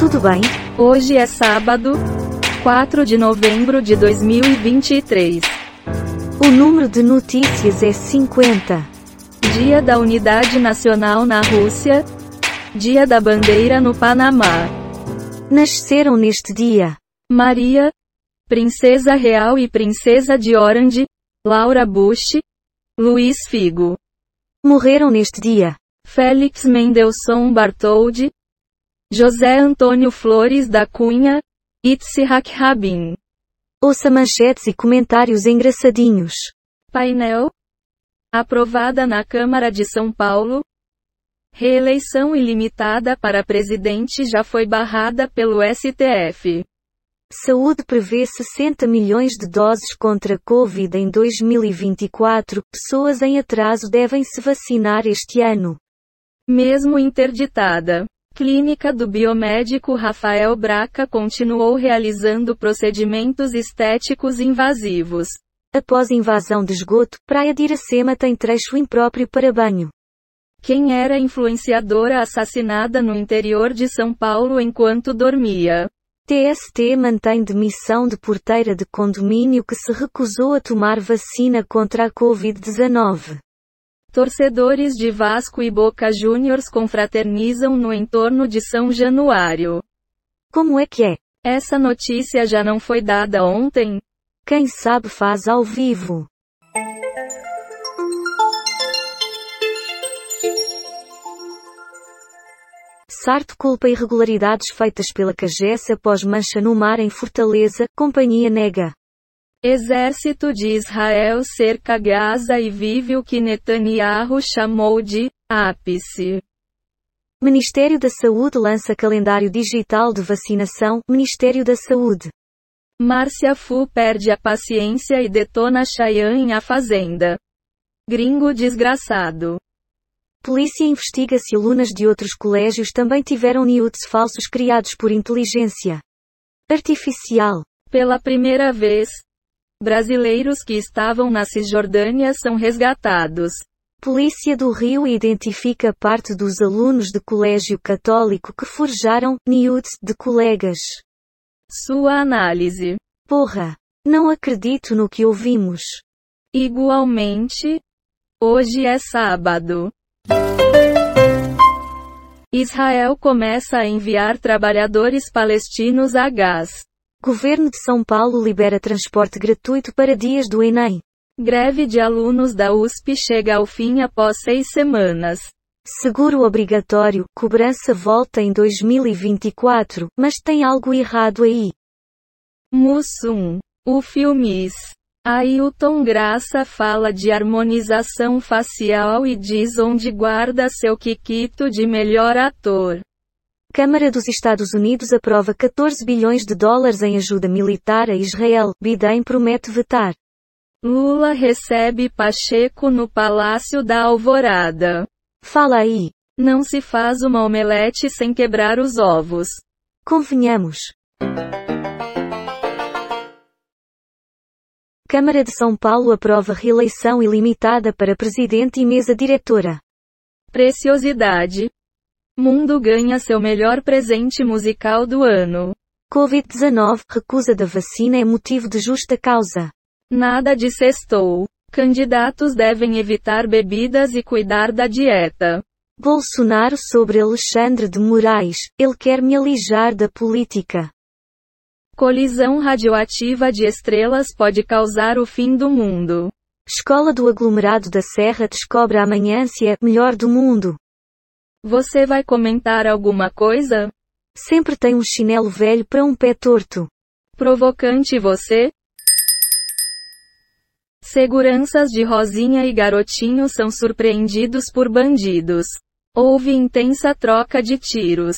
Tudo bem? Hoje é sábado, 4 de novembro de 2023. O número de notícias é 50. Dia da Unidade Nacional na Rússia. Dia da Bandeira no Panamá. Nasceram neste dia Maria, Princesa Real e Princesa de Orange, Laura Bush, Luiz Figo. Morreram neste dia Félix Mendelssohn Bartholdi, José Antônio Flores da Cunha, Itzhak Rabin. Ouça manchetes e comentários engraçadinhos. Painel. Aprovada na Câmara de São Paulo. Reeleição ilimitada para presidente já foi barrada pelo STF. Saúde prevê 60 milhões de doses contra Covid em 2024. Pessoas em atraso devem se vacinar este ano. Mesmo interditada. Clínica do biomédico Rafael Braca continuou realizando procedimentos estéticos invasivos. Após invasão de esgoto, Praia de Iracema tem trecho impróprio para banho. Quem era influenciadora assassinada no interior de São Paulo enquanto dormia? TST mantém demissão de porteira de condomínio que se recusou a tomar vacina contra a Covid-19. Torcedores de Vasco e Boca Juniors confraternizam no entorno de São Januário. Como é que é? Essa notícia já não foi dada ontem? Quem sabe faz ao vivo. Sarto culpa irregularidades feitas pela CAGES após mancha no mar em Fortaleza, companhia nega. Exército de Israel cerca Gaza e vive o que Netanyahu chamou de ápice. Ministério da Saúde lança calendário digital de vacinação. Ministério da Saúde. Márcia Fu perde a paciência e detona Cheyenne em A Fazenda. Gringo desgraçado. Polícia investiga se alunas de outros colégios também tiveram nudes falsos criados por inteligência artificial. Pela primeira vez, brasileiros que estavam na Cisjordânia são resgatados. Polícia do Rio identifica parte dos alunos de colégio católico que forjaram nudes de colegas. Sua análise. Porra! Não acredito no que ouvimos. Igualmente, hoje é sábado. Israel começa a enviar trabalhadores palestinos a gás. Governo de São Paulo libera transporte gratuito para dias do Enem. Greve de alunos da USP chega ao fim após seis semanas. Seguro obrigatório, cobrança volta em 2024, mas tem algo errado aí. Mussum. O filmes. Ailton Graça fala de harmonização facial e diz onde guarda seu Kikito de melhor ator. Câmara dos Estados Unidos aprova 14 bilhões de dólares em ajuda militar a Israel. Biden promete vetar. Lula recebe Pacheco no Palácio da Alvorada. Fala aí. Não se faz uma omelete sem quebrar os ovos. Convenhamos. Câmara de São Paulo aprova reeleição ilimitada para presidente e mesa diretora. Preciosidade. Mundo ganha seu melhor presente musical do ano. Covid-19, recusa da vacina é motivo de justa causa. Nada de sextou. Candidatos devem evitar bebidas e cuidar da dieta. Bolsonaro sobre Alexandre de Moraes, ele quer me alijar da política. Colisão radioativa de estrelas pode causar o fim do mundo. Escola do aglomerado da Serra descobre amanhã se é melhor do mundo. Você vai comentar alguma coisa? Sempre tem um chinelo velho para um pé torto. Provocante você? Seguranças de Rosinha e Garotinho são surpreendidos por bandidos. Houve intensa troca de tiros.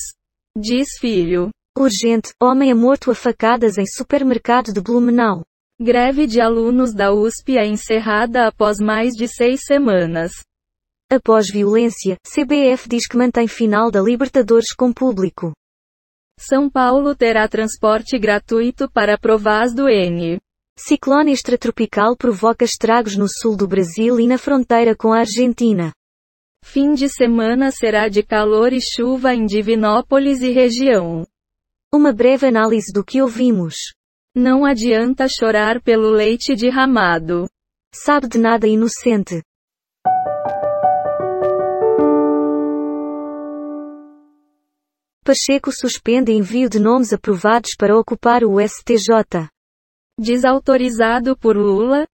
Diz filho. Urgente, homem é morto a facadas em supermercado de Blumenau. Greve de alunos da USP é encerrada após mais de seis semanas. Após violência, CBF diz que mantém final da Libertadores com público. São Paulo terá transporte gratuito para provas do N. Ciclone extratropical provoca estragos no sul do Brasil e na fronteira com a Argentina. Fim de semana será de calor e chuva em Divinópolis e região. Uma breve análise do que ouvimos. Não adianta chorar pelo leite derramado. Sabe de nada inocente. Pacheco suspende envio de nomes aprovados para ocupar o STJ. Desautorizado por Lula,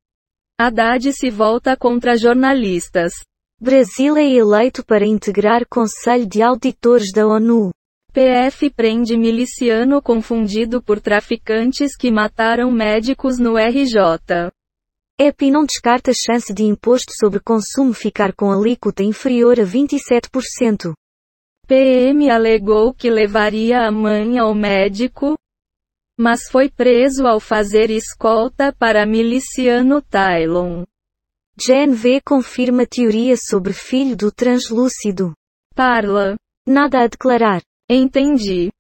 Haddad se volta contra jornalistas. Brasil é eleito para integrar Conselho de Auditores da ONU. PF prende miliciano confundido por traficantes que mataram médicos no RJ. EPI não descarta chance de imposto sobre consumo ficar com alíquota inferior a 27%. PM alegou que levaria a mãe ao médico, mas foi preso ao fazer escolta para miliciano Tylon. Gen V confirma teoria sobre filho do translúcido. Parla. Nada a declarar. Entendi.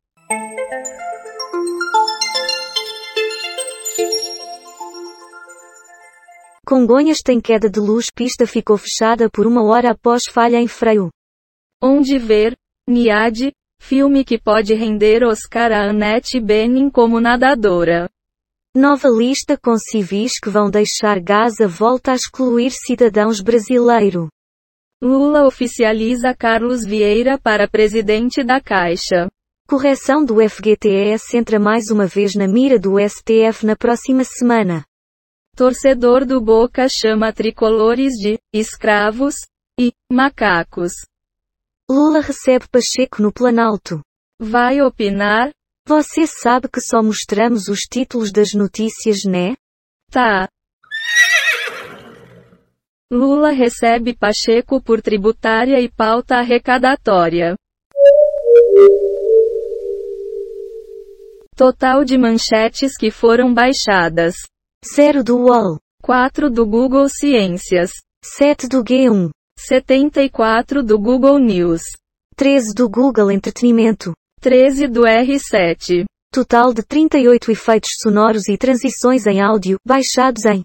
Congonhas tem queda de luz. Pista ficou fechada por uma hora após falha em freio. Onde ver, Niad, filme que pode render Oscar a Annette Bening como nadadora. Nova lista com civis que vão deixar Gaza volta a excluir cidadãos brasileiro. Lula oficializa Carlos Vieira para presidente da Caixa. Correção do FGTS entra mais uma vez na mira do STF na próxima semana. Torcedor do Boca chama tricolores de escravos e macacos. Lula recebe Pacheco no Planalto. Vai opinar? Você sabe que só mostramos os títulos das notícias, né? Tá. Lula recebe Pacheco por tributária e pauta arrecadatória. Total de manchetes que foram baixadas: 0 do UOL, 4 do Google Ciências, 7 do G1, 74 do Google News, 13 do Google Entretenimento, 13 do R7. total de 38 efeitos sonoros e transições em áudio, baixados em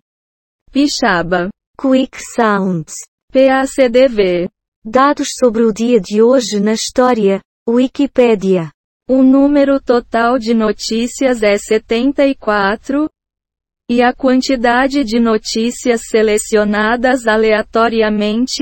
Pixaba. Quick Sounds. PACDV. Dados sobre o dia de hoje na história, Wikipédia. O número total de notícias é 74. E a quantidade de notícias selecionadas aleatoriamente